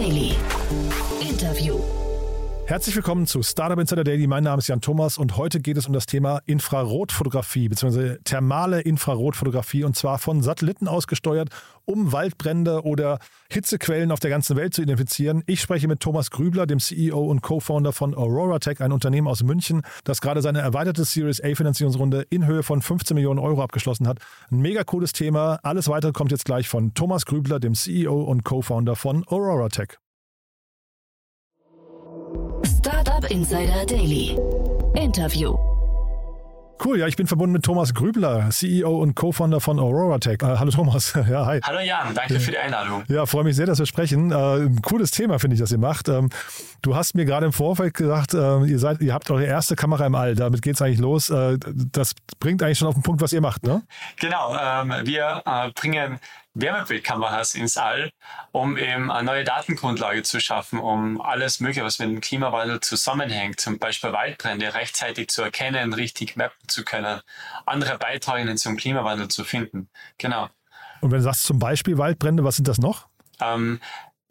Daily. Herzlich willkommen zu Startup Insider Daily. Mein Name ist Jan Thomas und heute geht es um das Thema Infrarotfotografie bzw. thermale Infrarotfotografie und zwar von Satelliten ausgesteuert, um Waldbrände oder Hitzequellen auf der ganzen Welt zu identifizieren. Ich spreche mit Thomas Grübler, dem CEO und Co-Founder von Aurora Tech, ein Unternehmen aus München, das gerade seine erweiterte Series A Finanzierungsrunde in Höhe von 15 Millionen Euro abgeschlossen hat. Ein mega cooles Thema. Alles weitere kommt jetzt gleich von Thomas Grübler, dem CEO und Co-Founder von Aurora Tech. Startup Insider Daily. Interview. Cool, ja, ich bin verbunden mit Thomas Grübler, CEO und Co-Founder von Aurora Tech. Äh, hallo Thomas. Ja, hi. Hallo Jan, danke für die Einladung. Ja, freue mich sehr, dass wir sprechen. Äh, ein cooles Thema, finde ich, das ihr macht. Ähm, du hast mir gerade im Vorfeld gesagt, äh, ihr, seid, ihr habt eure erste Kamera im All. Damit geht es eigentlich los. Äh, das bringt eigentlich schon auf den Punkt, was ihr macht, ne? Genau, ähm, wir äh, bringen Wärmebildkameras ins All, um eben eine neue Datengrundlage zu schaffen, um alles Mögliche, was mit dem Klimawandel zusammenhängt, zum Beispiel Waldbrände rechtzeitig zu erkennen, richtig mappen zu können, andere Beiträge zum Klimawandel zu finden. Genau. Und wenn du sagst zum Beispiel Waldbrände, was sind das noch? Ähm,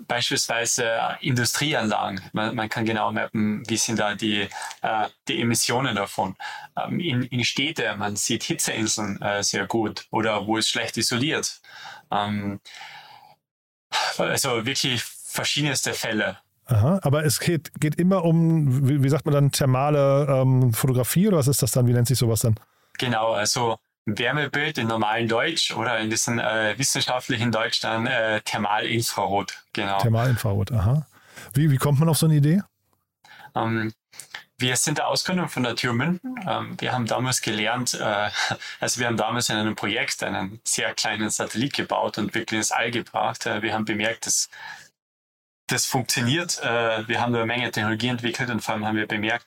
beispielsweise Industrieanlagen. Man, man, kann genau mappen, wie sind da die, äh, die Emissionen davon. Ähm, in, in Städte, man sieht Hitzeinseln äh, sehr gut oder wo es schlecht isoliert. Ähm, also wirklich verschiedenste Fälle. Aha, aber es geht, geht immer um, wie, wie sagt man dann, thermale ähm, Fotografie oder was ist das dann? Wie nennt sich sowas dann? Genau, also Wärmebild in normalen Deutsch oder in diesem äh, wissenschaftlichen Deutsch dann äh, Thermalinfrarot. Genau. Thermalinfrarot, aha. Wie, wie kommt man auf so eine Idee? Ähm, wir sind der Ausgründung von der TU München. Ähm, wir haben damals gelernt, äh, also wir haben damals in einem Projekt einen sehr kleinen Satellit gebaut und wirklich ins All gebracht. Äh, wir haben bemerkt, dass das funktioniert. Äh, wir haben eine Menge Technologie entwickelt und vor allem haben wir bemerkt,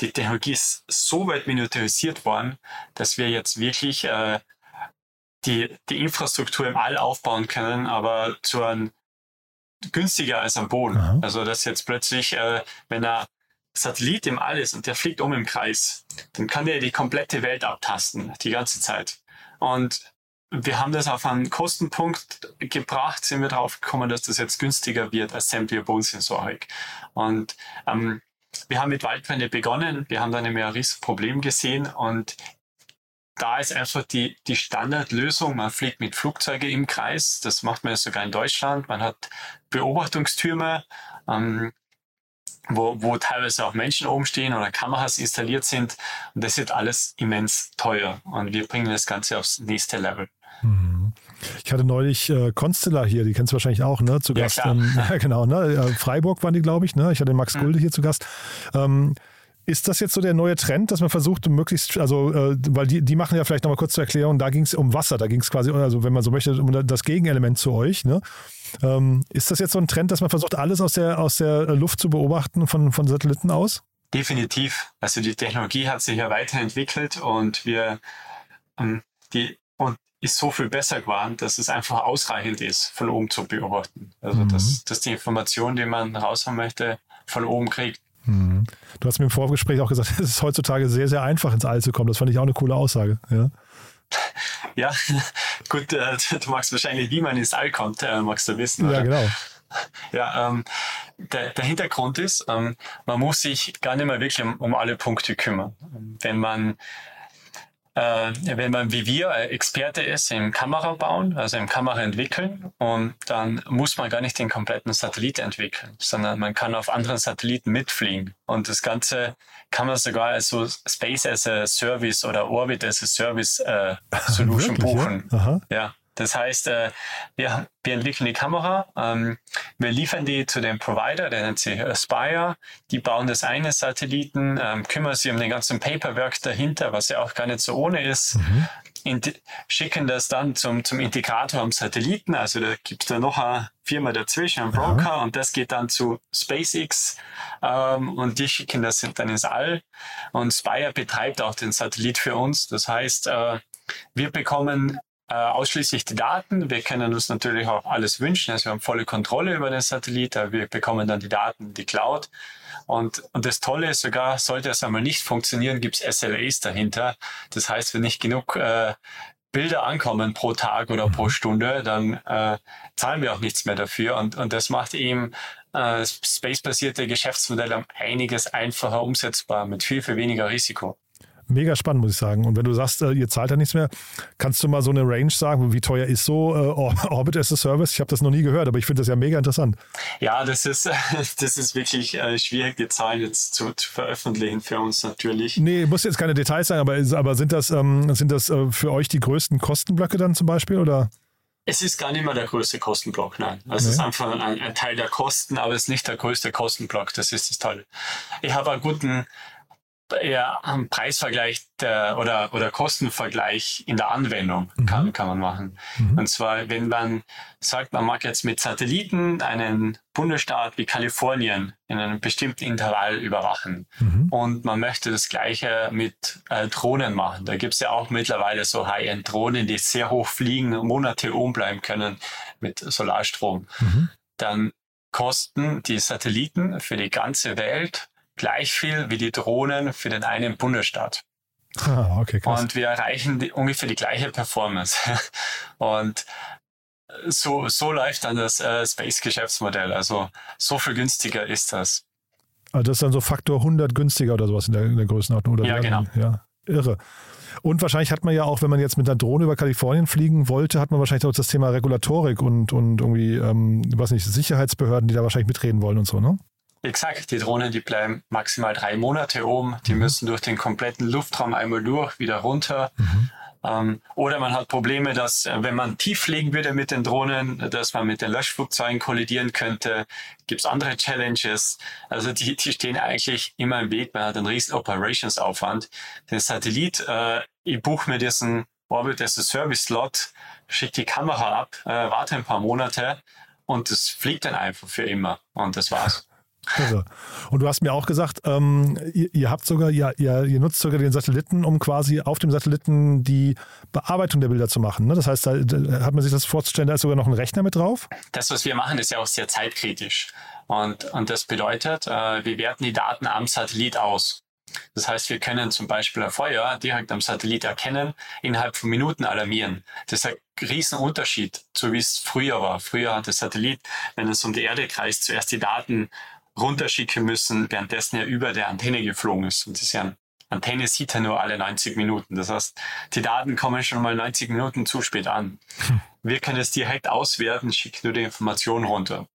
die Technologie ist so weit miniaturisiert worden, dass wir jetzt wirklich äh, die, die Infrastruktur im All aufbauen können, aber zu einem günstiger als am Boden. Aha. Also dass jetzt plötzlich, äh, wenn er Satellit im All ist und der fliegt um im Kreis, dann kann der die komplette Welt abtasten, die ganze Zeit. Und wir haben das auf einen Kostenpunkt gebracht, sind wir drauf gekommen, dass das jetzt günstiger wird als sämtliche Bodensensorik. Und ähm, wir haben mit Waldbrände begonnen, wir haben dann ein riesiges Problem gesehen und da ist einfach die, die Standardlösung, man fliegt mit Flugzeugen im Kreis, das macht man sogar in Deutschland, man hat Beobachtungstürme, ähm, wo, wo teilweise auch Menschen oben stehen oder Kameras installiert sind. Und das wird alles immens teuer. Und wir bringen das Ganze aufs nächste Level. Mhm. Ich hatte neulich äh, Constella hier, die kennst du wahrscheinlich auch, ne? Zu Gast. Ja, ähm, ja genau, ne? Freiburg waren die, glaube ich, ne? Ich hatte Max mhm. Gulde hier zu Gast. Ähm, ist das jetzt so der neue Trend, dass man versucht, möglichst, also, äh, weil die, die machen ja vielleicht nochmal kurz zur Erklärung, da ging es um Wasser, da ging es quasi, also wenn man so möchte, um das Gegenelement zu euch. Ne? Ähm, ist das jetzt so ein Trend, dass man versucht, alles aus der, aus der Luft zu beobachten von, von Satelliten aus? Definitiv. Also die Technologie hat sich ja weiterentwickelt und wir, ähm, die, ist so viel besser geworden, dass es einfach ausreichend ist, von oben zu beobachten. Also, mhm. dass, dass die Information, die man raus haben möchte, von oben kriegt. Mhm. Du hast mir im Vorgespräch auch gesagt, es ist heutzutage sehr, sehr einfach ins All zu kommen. Das fand ich auch eine coole Aussage. Ja, ja gut, äh, du magst wahrscheinlich, wie man ins All kommt, äh, magst du wissen. Oder? Ja, genau. Ja, ähm, der, der Hintergrund ist, ähm, man muss sich gar nicht mehr wirklich um, um alle Punkte kümmern. Wenn man äh, wenn man wie wir äh, Experte ist im Kamerabauen, also im Kamera entwickeln, und dann muss man gar nicht den kompletten Satellit entwickeln, sondern man kann auf anderen Satelliten mitfliegen. Und das Ganze kann man sogar als so Space as a Service oder Orbit as a Service äh, Solution Wirklich, buchen. Ja? ja. Das heißt, äh, wir, wir entwickeln die Kamera, ähm, wir liefern die zu dem Provider, der nennt sich Aspire. Die bauen das eine Satelliten, ähm, kümmern sich um den ganzen Paperwork dahinter, was ja auch gar nicht so ohne ist. Mhm. schicken das dann zum, zum Integrator am Satelliten. Also da gibt es da noch eine Firma dazwischen, ein Broker, ja. und das geht dann zu SpaceX ähm, und die schicken das dann ins All. Und Spire betreibt auch den Satellit für uns. Das heißt, äh, wir bekommen äh, ausschließlich die Daten. Wir können uns natürlich auch alles wünschen. Also wir haben volle Kontrolle über den Satellit. Wir bekommen dann die Daten in die Cloud. Und, und das Tolle ist sogar, sollte es einmal nicht funktionieren, gibt es SLAs dahinter. Das heißt, wenn nicht genug äh, Bilder ankommen pro Tag oder pro Stunde, dann äh, zahlen wir auch nichts mehr dafür. Und, und das macht eben äh, space-basierte Geschäftsmodelle einiges einfacher umsetzbar mit viel, viel weniger Risiko mega spannend, muss ich sagen. Und wenn du sagst, äh, ihr zahlt ja nichts mehr, kannst du mal so eine Range sagen, wie teuer ist so äh, Orbit as a Service? Ich habe das noch nie gehört, aber ich finde das ja mega interessant. Ja, das ist, das ist wirklich äh, schwierig, die Zahlen jetzt zu, zu, veröffentlichen für uns natürlich. Nee, muss jetzt keine Details sein, aber, aber sind das, ähm, sind das äh, für euch die größten Kostenblöcke dann zum Beispiel? Oder? Es ist gar nicht mehr der größte Kostenblock, nein. Also es ist einfach ein, ein, Teil der Kosten, aber es ist nicht der größte Kostenblock. Das ist das Tolle. Ich habe einen guten eher am Preisvergleich der, oder, oder Kostenvergleich in der Anwendung mhm. kann, kann man machen. Mhm. Und zwar, wenn man sagt, man mag jetzt mit Satelliten einen Bundesstaat wie Kalifornien in einem bestimmten Intervall überwachen mhm. und man möchte das Gleiche mit äh, Drohnen machen. Da gibt es ja auch mittlerweile so High-End-Drohnen, die sehr hoch fliegen, Monate oben bleiben können mit Solarstrom. Mhm. Dann kosten die Satelliten für die ganze Welt gleich viel wie die Drohnen für den einen Bundesstaat. Ah, okay, krass. Und wir erreichen die, ungefähr die gleiche Performance. Und so, so läuft dann das äh, Space-Geschäftsmodell. Also so viel günstiger ist das. Also das ist dann so Faktor 100 günstiger oder sowas in der, in der Größenordnung. Oder ja, genau. Ja, irre. Und wahrscheinlich hat man ja auch, wenn man jetzt mit einer Drohne über Kalifornien fliegen wollte, hat man wahrscheinlich auch das Thema Regulatorik und, und irgendwie, ähm, weiß nicht, Sicherheitsbehörden, die da wahrscheinlich mitreden wollen und so, ne? Exakt, die Drohnen, die bleiben maximal drei Monate oben, die mhm. müssen durch den kompletten Luftraum einmal durch, wieder runter. Mhm. Ähm, oder man hat Probleme, dass äh, wenn man tief fliegen würde mit den Drohnen, dass man mit den Löschflugzeugen kollidieren könnte. Gibt es andere Challenges? Also die, die stehen eigentlich immer im Weg. Man hat einen riesen Operationsaufwand. Den Satellit, äh, ich buche mir diesen Orbit as a Service Slot, schicke die Kamera ab, äh, warte ein paar Monate und es fliegt dann einfach für immer. Und das war's. Irre. Und du hast mir auch gesagt, ähm, ihr, ihr, habt sogar, ihr, ihr, ihr, nutzt sogar den Satelliten, um quasi auf dem Satelliten die Bearbeitung der Bilder zu machen. Ne? Das heißt, da, da, hat man sich das vorzustellen, da ist sogar noch ein Rechner mit drauf? Das, was wir machen, ist ja auch sehr zeitkritisch. Und, und das bedeutet, äh, wir werten die Daten am Satellit aus. Das heißt, wir können zum Beispiel ein Feuer direkt am Satellit erkennen, innerhalb von Minuten alarmieren. Das ist ein Riesenunterschied, so wie es früher war. Früher hat der Satellit, wenn es um die Erde kreist, zuerst die Daten runterschicken müssen, währenddessen er über der Antenne geflogen ist. Und das ist ja ein Antenne sieht er nur alle 90 Minuten. Das heißt, die Daten kommen schon mal 90 Minuten zu spät an. Hm. Wir können es direkt auswerten, schicken nur die Information runter.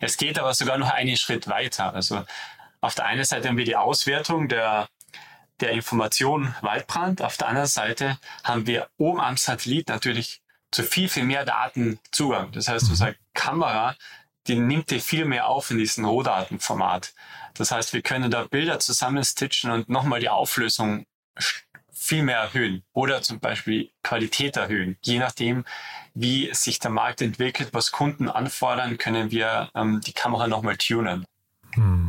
Es geht aber sogar noch einen Schritt weiter. Also auf der einen Seite haben wir die Auswertung der, der Information Waldbrand. Auf der anderen Seite haben wir oben am Satellit natürlich zu viel, viel mehr Daten Zugang. Das heißt, unsere Kamera die nimmt die viel mehr auf in diesem Rohdatenformat. Das heißt, wir können da Bilder zusammenstitchen und nochmal die Auflösung viel mehr erhöhen oder zum Beispiel Qualität erhöhen. Je nachdem, wie sich der Markt entwickelt, was Kunden anfordern, können wir ähm, die Kamera nochmal tunen. Hm.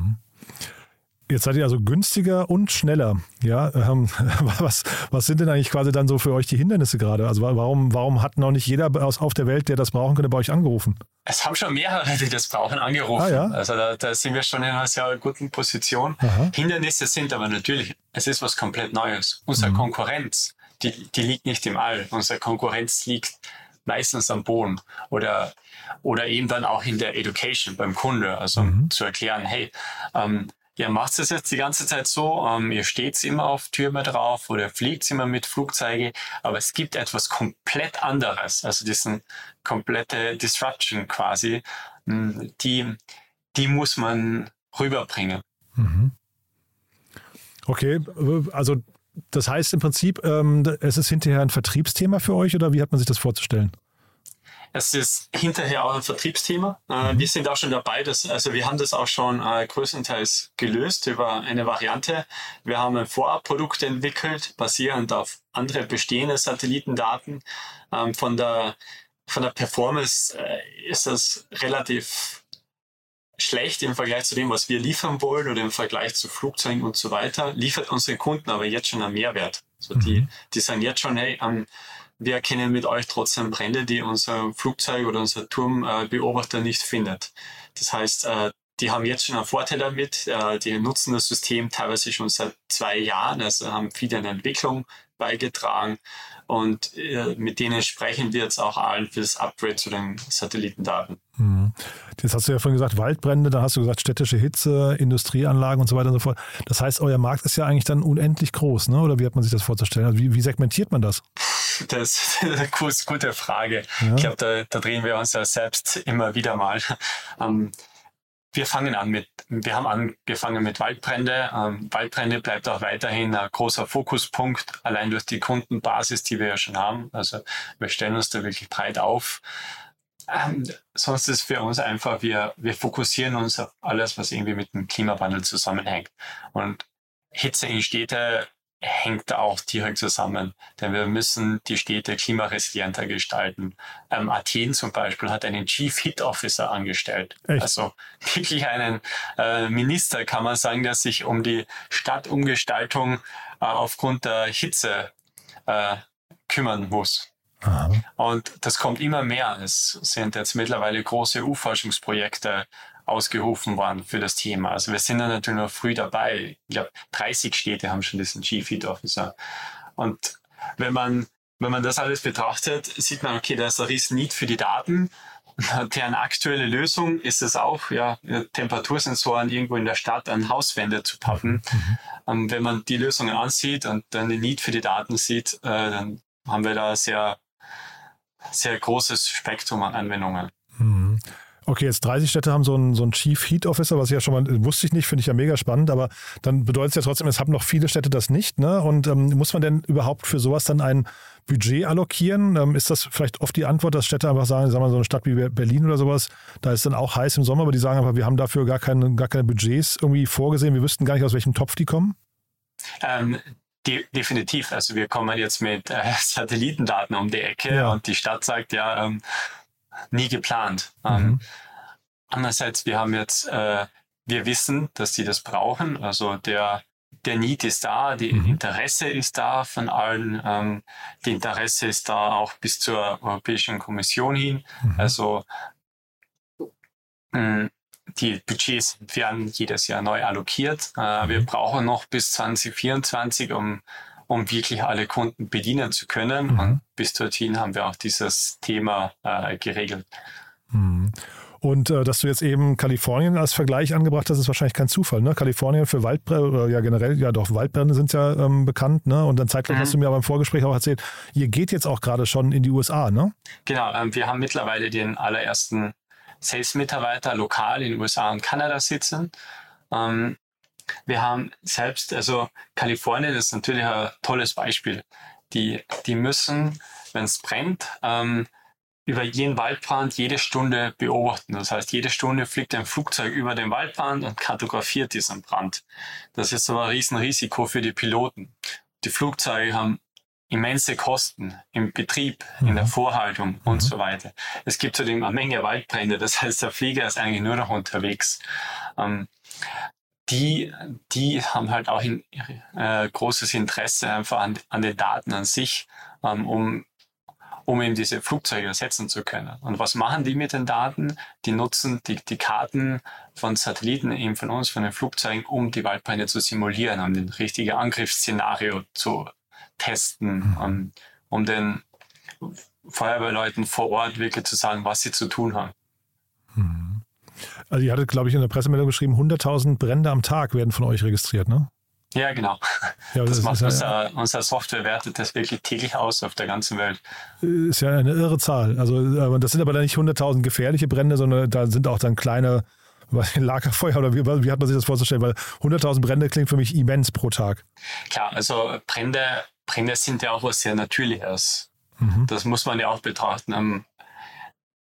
Jetzt seid ihr also günstiger und schneller. Ja, ähm, was, was sind denn eigentlich quasi dann so für euch die Hindernisse gerade? Also warum, warum hat noch nicht jeder aus, auf der Welt, der das brauchen könnte, bei euch angerufen? Es haben schon mehrere, die das brauchen, angerufen. Ah, ja? Also da, da, sind wir schon in einer sehr guten Position. Aha. Hindernisse sind aber natürlich, es ist was komplett Neues. Unsere mhm. Konkurrenz, die, die liegt nicht im All. Unsere Konkurrenz liegt meistens am Boden oder, oder eben dann auch in der Education beim Kunde. Also mhm. zu erklären, hey, ähm, ihr macht es jetzt die ganze Zeit so, ähm, ihr steht immer auf Türme drauf oder fliegt immer mit Flugzeuge, aber es gibt etwas komplett anderes, also diesen komplette Disruption quasi, hm, die, die muss man rüberbringen. Mhm. Okay, also das heißt im Prinzip, ähm, es ist hinterher ein Vertriebsthema für euch oder wie hat man sich das vorzustellen? Es ist hinterher auch ein Vertriebsthema. Äh, mhm. Wir sind auch schon dabei, dass, also wir haben das auch schon äh, größtenteils gelöst über eine Variante. Wir haben ein Vorabprodukt entwickelt, basierend auf andere bestehende Satellitendaten. Ähm, von der von der Performance äh, ist das relativ schlecht im Vergleich zu dem, was wir liefern wollen oder im Vergleich zu Flugzeugen und so weiter, liefert unsere Kunden aber jetzt schon einen Mehrwert. Also mhm. die, die sagen jetzt schon, hey, um, wir erkennen mit euch trotzdem Brände, die unser Flugzeug oder unser Turmbeobachter nicht findet. Das heißt, äh, die haben jetzt schon einen Vorteil damit. Äh, die nutzen das System teilweise schon seit zwei Jahren, also haben viele in Entwicklung beigetragen und äh, mit denen sprechen wir jetzt auch allen für das Upgrade zu den Satellitendaten. Mhm. Jetzt hast du ja vorhin gesagt, Waldbrände, da hast du gesagt, städtische Hitze, Industrieanlagen und so weiter und so fort. Das heißt, euer Markt ist ja eigentlich dann unendlich groß, ne? oder wie hat man sich das vorzustellen? Also wie, wie segmentiert man das? Das ist eine gute Frage. Ja. Ich glaube, da, da, drehen wir uns ja selbst immer wieder mal. Ähm, wir fangen an mit, wir haben angefangen mit Waldbrände. Ähm, Waldbrände bleibt auch weiterhin ein großer Fokuspunkt, allein durch die Kundenbasis, die wir ja schon haben. Also wir stellen uns da wirklich breit auf. Ähm, sonst ist für uns einfach, wir, wir fokussieren uns auf alles, was irgendwie mit dem Klimawandel zusammenhängt. Und Hitze in Städte hängt auch direkt zusammen, denn wir müssen die Städte klimaresilienter gestalten. Ähm, Athen zum Beispiel hat einen Chief Hit Officer angestellt. Echt? Also wirklich einen äh, Minister, kann man sagen, der sich um die Stadtumgestaltung äh, aufgrund der Hitze äh, kümmern muss. Aha. Und das kommt immer mehr. Es sind jetzt mittlerweile große U-Forschungsprojekte ausgerufen worden für das Thema. Also wir sind da natürlich noch früh dabei. Ich glaube, 30 Städte haben schon diesen Chief Heat Officer. Und wenn man, wenn man das alles betrachtet, sieht man, okay, da ist ein riesen Need für die Daten. Deren aktuelle Lösung ist es auch, ja, Temperatursensoren irgendwo in der Stadt an Hauswände zu pappen. Mhm. Ähm, wenn man die Lösungen ansieht und dann den Need für die Daten sieht, äh, dann haben wir da sehr, sehr großes Spektrum an Anwendungen. Mhm. Okay, jetzt 30 Städte haben so einen, so einen Chief Heat Officer, was ich ja schon mal, wusste ich nicht, finde ich ja mega spannend, aber dann bedeutet es ja trotzdem, es haben noch viele Städte das nicht. Ne? Und ähm, muss man denn überhaupt für sowas dann ein Budget allokieren? Ähm, ist das vielleicht oft die Antwort, dass Städte einfach sagen, sagen wir so eine Stadt wie Berlin oder sowas, da ist dann auch heiß im Sommer, aber die sagen einfach, wir haben dafür gar keine, gar keine Budgets irgendwie vorgesehen, wir wüssten gar nicht, aus welchem Topf die kommen? Ähm, De definitiv. Also wir kommen jetzt mit äh, Satellitendaten um die Ecke ja. und die Stadt sagt ja, ähm, nie geplant. Ähm, mhm. Ähm, andererseits, wir haben jetzt, äh, wir wissen, dass sie das brauchen. Also der, der Need ist da, die mhm. Interesse ist da von allen. Ähm, die Interesse ist da auch bis zur Europäischen Kommission hin. Mhm. Also mh, mm, die Budgets werden jedes Jahr neu allokiert. Äh, wir mhm. brauchen noch bis 2024, um, um wirklich alle Kunden bedienen zu können. Mhm. Und bis dorthin haben wir auch dieses Thema äh, geregelt. Mhm. Und äh, dass du jetzt eben Kalifornien als Vergleich angebracht hast, ist wahrscheinlich kein Zufall. Ne? Kalifornien für Waldbrände, oder ja generell, ja doch, Waldbrände sind ja ähm, bekannt. Ne? Und dann zeitgleich mhm. hast du mir beim Vorgespräch auch erzählt, ihr geht jetzt auch gerade schon in die USA, ne? Genau, ähm, wir haben mittlerweile den allerersten Sales-Mitarbeiter lokal in USA und Kanada sitzen. Ähm, wir haben selbst, also Kalifornien ist natürlich ein tolles Beispiel. Die, die müssen, wenn es brennt, ähm, über jeden Waldbrand jede Stunde beobachten. Das heißt, jede Stunde fliegt ein Flugzeug über den Waldbrand und kartografiert diesen Brand. Das ist aber ein Riesenrisiko für die Piloten. Die Flugzeuge haben immense Kosten im Betrieb, mhm. in der mhm. Vorhaltung mhm. und so weiter. Es gibt zudem eine Menge Waldbrände, das heißt, der Flieger ist eigentlich nur noch unterwegs. Ähm, die, die haben halt auch in, äh, großes Interesse einfach an, an den Daten an sich, ähm, um um eben diese Flugzeuge ersetzen zu können. Und was machen die mit den Daten? Die nutzen die, die Karten von Satelliten, eben von uns, von den Flugzeugen, um die Waldbrände zu simulieren, um den richtigen Angriffsszenario zu testen, mhm. um, um den Feuerwehrleuten vor Ort wirklich zu sagen, was sie zu tun haben. Mhm. Also ihr hattet, glaube ich, in der Pressemeldung geschrieben, 100.000 Brände am Tag werden von euch registriert, ne? Ja, genau. Ja, das, das macht unser, ja, unser Software wertet das wirklich täglich aus auf der ganzen Welt. Ist ja eine irre Zahl. Also das sind aber dann nicht 100.000 gefährliche Brände, sondern da sind auch dann kleine Lagerfeuer oder wie, wie hat man sich das vorzustellen? Weil 100.000 Brände klingt für mich immens pro Tag. Klar, also Brände Brände sind ja auch was sehr Natürliches. Mhm. Das muss man ja auch betrachten.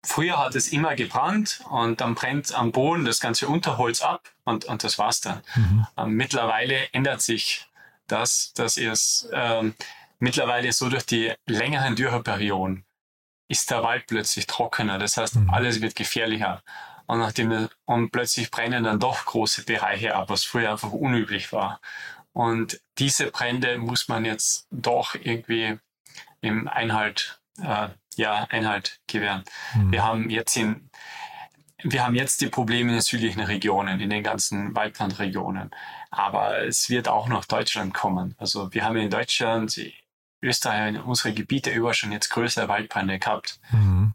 Früher hat es immer gebrannt und dann brennt am Boden das ganze Unterholz ab und, und das war's dann. Mhm. Ähm, mittlerweile ändert sich das, dass es ähm, mittlerweile so durch die längeren Dürreperioden ist der Wald plötzlich trockener. Das heißt, mhm. alles wird gefährlicher. Und nachdem und plötzlich brennen dann doch große Bereiche ab, was früher einfach unüblich war. Und diese Brände muss man jetzt doch irgendwie im Einhalt, äh, ja, Einhalt gewähren. Mhm. Wir haben jetzt in, wir haben jetzt die Probleme in den südlichen Regionen, in den ganzen Waldbrandregionen. Aber es wird auch nach Deutschland kommen. Also wir haben in Deutschland Österreich in unsere Gebiete über schon jetzt größere Waldbrände gehabt. Mhm.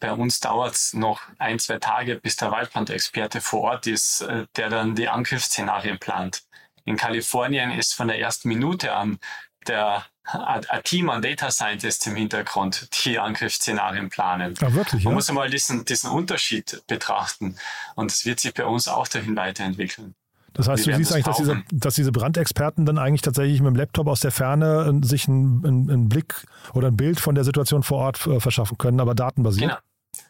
Bei uns dauert es noch ein, zwei Tage, bis der Waldbrandexperte vor Ort ist, äh, der dann die Angriffsszenarien plant. In Kalifornien ist von der ersten Minute an der ein Team an Data Scientists im Hintergrund, die Angriffsszenarien planen. Ja, wirklich, Man ja? muss einmal diesen, diesen Unterschied betrachten. Und es wird sich bei uns auch dahin weiterentwickeln. Das heißt, du siehst eigentlich, dass diese, dass diese, Brandexperten dann eigentlich tatsächlich mit dem Laptop aus der Ferne sich einen, einen Blick oder ein Bild von der Situation vor Ort äh, verschaffen können, aber datenbasiert. Genau.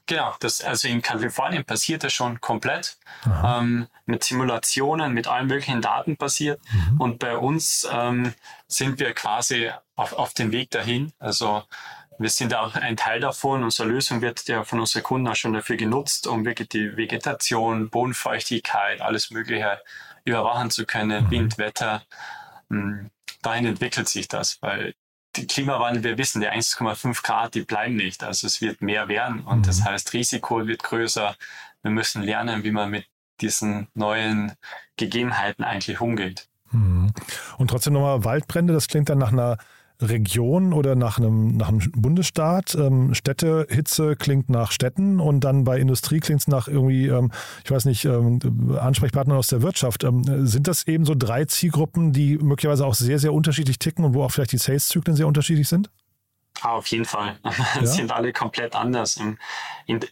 Genau, das, also in Kalifornien passiert das schon komplett ähm, mit Simulationen, mit allen möglichen Daten passiert. Mhm. Und bei uns ähm, sind wir quasi auf, auf dem Weg dahin. Also wir sind auch ein Teil davon. Unsere Lösung wird ja von unseren Kunden auch schon dafür genutzt, um wirklich die Vegetation, Bodenfeuchtigkeit, alles Mögliche überwachen zu können, mhm. Wind, Wetter. Hm, dahin entwickelt sich das, weil die Klimawandel, wir wissen, die 1,5 Grad, die bleiben nicht. Also es wird mehr werden und mhm. das heißt, Risiko wird größer. Wir müssen lernen, wie man mit diesen neuen Gegebenheiten eigentlich umgeht. Mhm. Und trotzdem nochmal Waldbrände, das klingt dann nach einer Region oder nach einem, nach einem Bundesstaat. Ähm, Städtehitze klingt nach Städten und dann bei Industrie klingt es nach irgendwie, ähm, ich weiß nicht, ähm, Ansprechpartnern aus der Wirtschaft. Ähm, sind das eben so drei Zielgruppen, die möglicherweise auch sehr, sehr unterschiedlich ticken und wo auch vielleicht die Sales-Zyklen sehr unterschiedlich sind? Ah, auf jeden Fall. Ja? sind alle komplett anders. In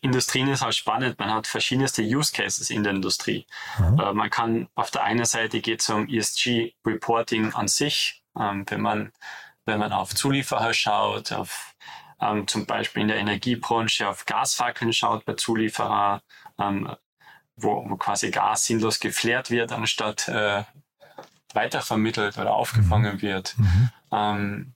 Industrien ist halt spannend. Man hat verschiedenste Use Cases in der Industrie. Mhm. man kann auf der einen Seite geht es um ESG Reporting an sich. Ähm, wenn man wenn man auf Zulieferer schaut, auf ähm, zum Beispiel in der Energiebranche auf Gasfackeln schaut bei Zulieferer, ähm, wo, wo, quasi Gas sinnlos geflärt wird, anstatt äh, weitervermittelt oder aufgefangen mhm. wird. Mhm. Ähm,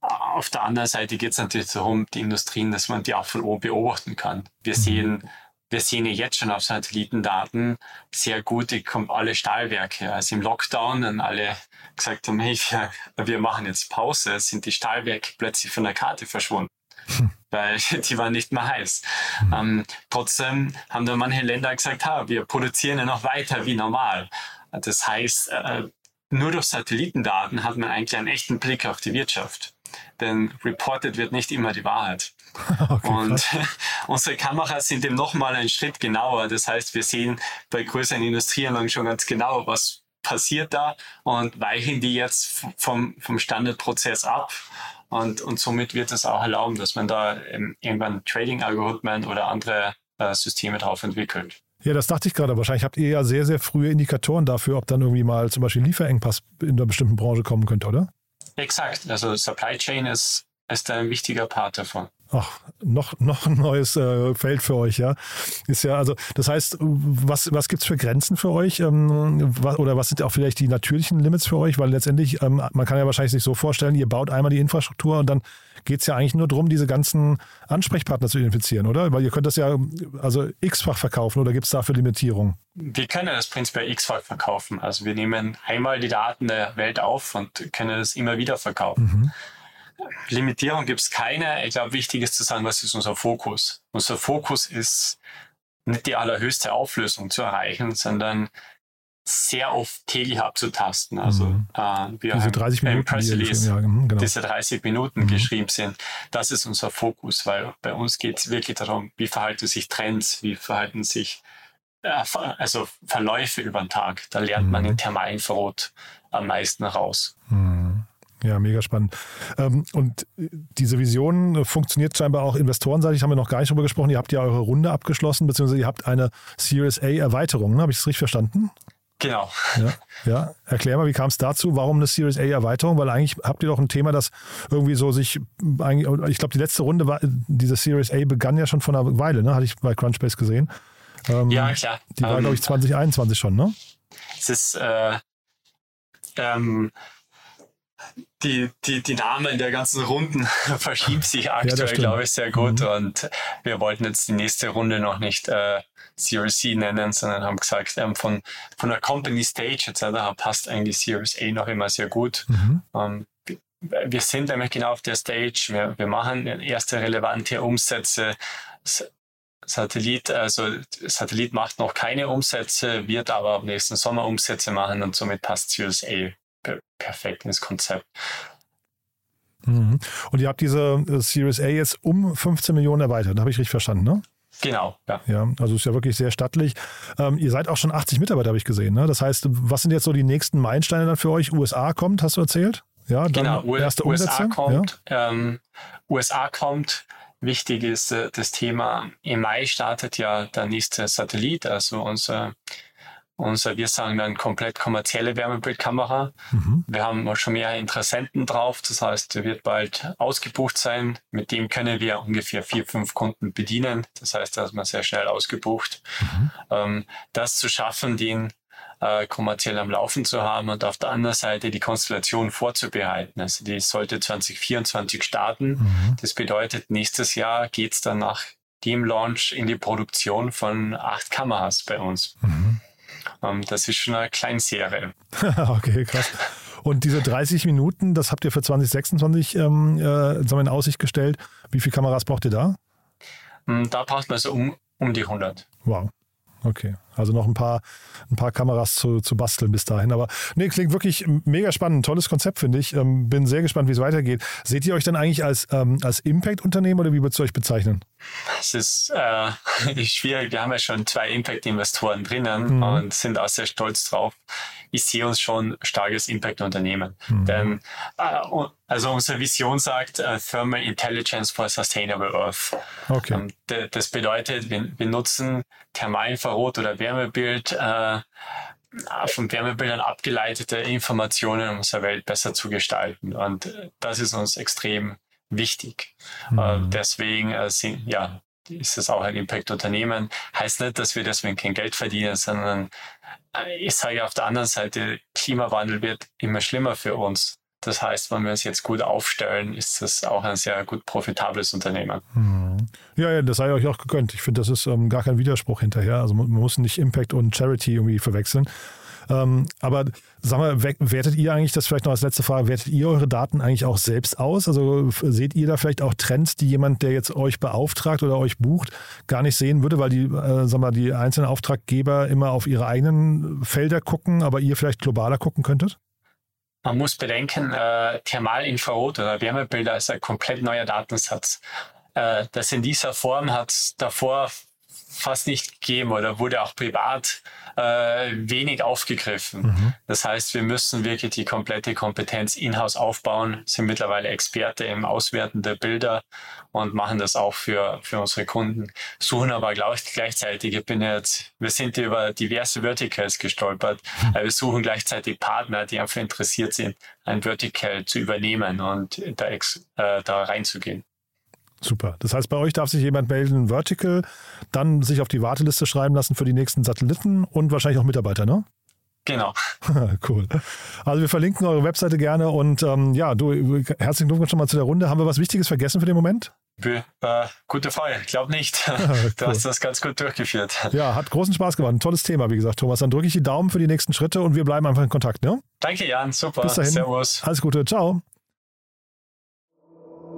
auf der anderen Seite geht es natürlich darum, die Industrien, dass man die auch von oben beobachten kann. Wir mhm. sehen wir sehen ja jetzt schon auf Satellitendaten sehr gut, die kommen alle Stahlwerke. Also im Lockdown, dann alle gesagt haben, hey, wir, wir machen jetzt Pause, sind die Stahlwerke plötzlich von der Karte verschwunden. Hm. Weil die waren nicht mehr heiß. Hm. Ähm, trotzdem haben dann manche Länder gesagt, ha, wir produzieren ja noch weiter wie normal. Das heißt, äh, nur durch Satellitendaten hat man eigentlich einen echten Blick auf die Wirtschaft. Denn reported wird nicht immer die Wahrheit. Okay, und unsere Kameras sind eben nochmal einen Schritt genauer. Das heißt, wir sehen bei größeren Industrieanlagen schon ganz genau, was passiert da und weichen die jetzt vom, vom Standardprozess ab. Und, und somit wird es auch erlauben, dass man da irgendwann Trading-Algorithmen oder andere äh, Systeme drauf entwickelt. Ja, das dachte ich gerade. Wahrscheinlich habt ihr ja sehr, sehr frühe Indikatoren dafür, ob dann irgendwie mal zum Beispiel Lieferengpass in einer bestimmten Branche kommen könnte, oder? Exakt. Also Supply Chain ist, ist ein wichtiger Part davon. Ach, noch, noch ein neues äh, Feld für euch, ja. Ist ja, also, das heißt, was, was gibt es für Grenzen für euch? Ähm, was, oder was sind auch vielleicht die natürlichen Limits für euch? Weil letztendlich, ähm, man kann ja wahrscheinlich sich so vorstellen, ihr baut einmal die Infrastruktur und dann geht es ja eigentlich nur darum, diese ganzen Ansprechpartner zu identifizieren, oder? Weil ihr könnt das ja also x-fach verkaufen oder gibt es dafür Limitierungen? Wir können das prinzipiell x-fach verkaufen. Also wir nehmen einmal die Daten der Welt auf und können das immer wieder verkaufen. Mhm. Limitierung gibt es keine. Ich glaube, wichtig ist zu sagen, was ist unser Fokus? Unser Fokus ist nicht die allerhöchste Auflösung zu erreichen, sondern sehr oft täglich abzutasten. Also mhm. äh, wir diese 30 Minuten, Press Release, ja, genau. diese 30 Minuten mhm. geschrieben sind. Das ist unser Fokus, weil bei uns geht es wirklich darum, wie verhalten sich Trends, wie verhalten sich äh, also Verläufe über den Tag. Da lernt mhm. man in Thermalinfrarot am meisten raus. Mhm. Ja, mega spannend. Ähm, und diese Vision funktioniert scheinbar auch investorenseitig, haben wir noch gar nicht drüber gesprochen. Ihr habt ja eure Runde abgeschlossen, beziehungsweise ihr habt eine Series A Erweiterung. Ne? Habe ich das richtig verstanden? Genau. Ja, ja. Erklär mal, wie kam es dazu? Warum eine Series A Erweiterung? Weil eigentlich habt ihr doch ein Thema, das irgendwie so sich, ich glaube, die letzte Runde war, diese Series A begann ja schon vor einer Weile, ne? Hatte ich bei Crunchbase gesehen. Ähm, ja, klar. Die war, ähm, glaube ich, 2021 schon, ne? Es ist, äh, ähm, die, die, die Namen der ganzen Runden verschiebt sich aktuell, ja, glaube ich, sehr gut. Mhm. Und wir wollten jetzt die nächste Runde noch nicht äh, Series C nennen, sondern haben gesagt, ähm, von, von der Company Stage etc. passt eigentlich Series A noch immer sehr gut. Mhm. Ähm, wir sind nämlich genau auf der Stage. Wir, wir machen erste relevante Umsätze. Satellit, also Satellit macht noch keine Umsätze, wird aber am nächsten Sommer Umsätze machen und somit passt Series A perfekt ins Konzept. Mhm. Und ihr habt diese äh, Series A jetzt um 15 Millionen erweitert, habe ich richtig verstanden, ne? Genau, ja. Ja, also ist ja wirklich sehr stattlich. Ähm, ihr seid auch schon 80 Mitarbeiter, habe ich gesehen. Ne? Das heißt, was sind jetzt so die nächsten Meilensteine dann für euch? USA kommt, hast du erzählt? Ja, genau, erste USA kommt. Ja. Ähm, USA kommt. Wichtig ist äh, das Thema, im Mai startet ja der nächste Satellit, also unser unser, wir sagen dann komplett kommerzielle Wärmebildkamera. Mhm. Wir haben schon mehr Interessenten drauf. Das heißt, der wird bald ausgebucht sein. Mit dem können wir ungefähr vier, fünf Kunden bedienen. Das heißt, da ist man sehr schnell ausgebucht. Mhm. Ähm, das zu schaffen, den äh, kommerziell am Laufen zu haben und auf der anderen Seite die Konstellation vorzubereiten. Also die sollte 2024 starten. Mhm. Das bedeutet, nächstes Jahr geht's dann nach dem Launch in die Produktion von acht Kameras bei uns. Mhm. Ähm, das ist schon eine Kleinserie. okay, krass. Und diese 30 Minuten, das habt ihr für 2026 ähm, äh, in Aussicht gestellt. Wie viele Kameras braucht ihr da? Hm, da braucht man so um, um die 100. Wow. Okay, also noch ein paar, ein paar Kameras zu, zu basteln bis dahin. Aber nee, klingt wirklich mega spannend. Tolles Konzept, finde ich. Ähm, bin sehr gespannt, wie es weitergeht. Seht ihr euch dann eigentlich als, ähm, als Impact-Unternehmen oder wie würdest du euch bezeichnen? Es ist äh, schwierig. Wir haben ja schon zwei Impact-Investoren drinnen mhm. und sind auch sehr stolz drauf. Ich sehe uns schon starkes Impact-Unternehmen. Mhm. Denn äh, also unsere Vision sagt uh, Thermal Intelligence for Sustainable Earth. Okay. Ähm, das bedeutet, wir, wir nutzen Thermalinfrarot oder Wärmebild äh, von Wärmebildern abgeleitete Informationen, um unsere Welt besser zu gestalten. Und das ist uns extrem wichtig. Mhm. Äh, deswegen äh, sind, ja, ist es auch ein Impact-Unternehmen. Heißt nicht, dass wir deswegen kein Geld verdienen, sondern äh, ich sage auf der anderen Seite, Klimawandel wird immer schlimmer für uns. Das heißt, wenn wir es jetzt gut aufstellen, ist das auch ein sehr gut profitables Unternehmen. Mhm. Ja, ja, das sei euch auch gegönnt. Ich finde, das ist ähm, gar kein Widerspruch hinterher. Also man muss nicht Impact und Charity irgendwie verwechseln. Ähm, aber sag mal, wertet ihr eigentlich, das vielleicht noch als letzte Frage, wertet ihr eure Daten eigentlich auch selbst aus? Also seht ihr da vielleicht auch Trends, die jemand, der jetzt euch beauftragt oder euch bucht, gar nicht sehen würde, weil die, äh, sag mal, die einzelnen Auftraggeber immer auf ihre eigenen Felder gucken, aber ihr vielleicht globaler gucken könntet? Man muss bedenken, äh, Thermalinfrarot oder Wärmebilder ist ein komplett neuer Datensatz. Äh, das in dieser Form hat es davor fast nicht gegeben oder wurde auch privat äh, wenig aufgegriffen. Mhm. Das heißt, wir müssen wirklich die komplette Kompetenz in-house aufbauen, sind mittlerweile Experte im Auswerten der Bilder und machen das auch für, für unsere Kunden. Suchen aber gleichzeitig, ich bin jetzt, wir sind über diverse Verticals gestolpert. Mhm. Wir suchen gleichzeitig Partner, die einfach interessiert sind, ein Vertical zu übernehmen und da, äh, da reinzugehen. Super. Das heißt, bei euch darf sich jemand melden, Vertical, dann sich auf die Warteliste schreiben lassen für die nächsten Satelliten und wahrscheinlich auch Mitarbeiter, ne? Genau. cool. Also wir verlinken eure Webseite gerne und ähm, ja, du, herzlichen Glückwunsch schon mal zu der Runde. Haben wir was Wichtiges vergessen für den Moment? Äh, gute Frage. Ich glaube nicht. Du hast das ganz gut durchgeführt. Ja, hat großen Spaß gemacht. Ein tolles Thema, wie gesagt, Thomas. Dann drücke ich die Daumen für die nächsten Schritte und wir bleiben einfach in Kontakt. Ne? Danke, Jan. Super. Bis dahin. Servus. Alles Gute. Ciao.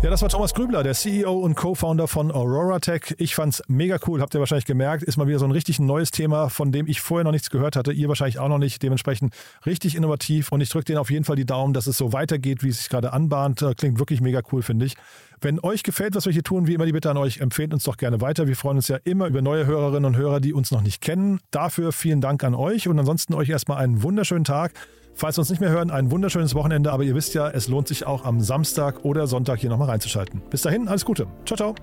Ja, das war Thomas Grübler, der CEO und Co-Founder von Aurora Tech. Ich fand's mega cool, habt ihr wahrscheinlich gemerkt. Ist mal wieder so ein richtig neues Thema, von dem ich vorher noch nichts gehört hatte. Ihr wahrscheinlich auch noch nicht. Dementsprechend richtig innovativ. Und ich drücke denen auf jeden Fall die Daumen, dass es so weitergeht, wie es sich gerade anbahnt. Äh, klingt wirklich mega cool, finde ich. Wenn euch gefällt, was wir hier tun, wie immer die Bitte an euch, empfehlt uns doch gerne weiter. Wir freuen uns ja immer über neue Hörerinnen und Hörer, die uns noch nicht kennen. Dafür vielen Dank an euch und ansonsten euch erstmal einen wunderschönen Tag. Falls wir uns nicht mehr hören, ein wunderschönes Wochenende, aber ihr wisst ja, es lohnt sich auch am Samstag oder Sonntag hier nochmal reinzuschalten. Bis dahin, alles Gute. Ciao, ciao.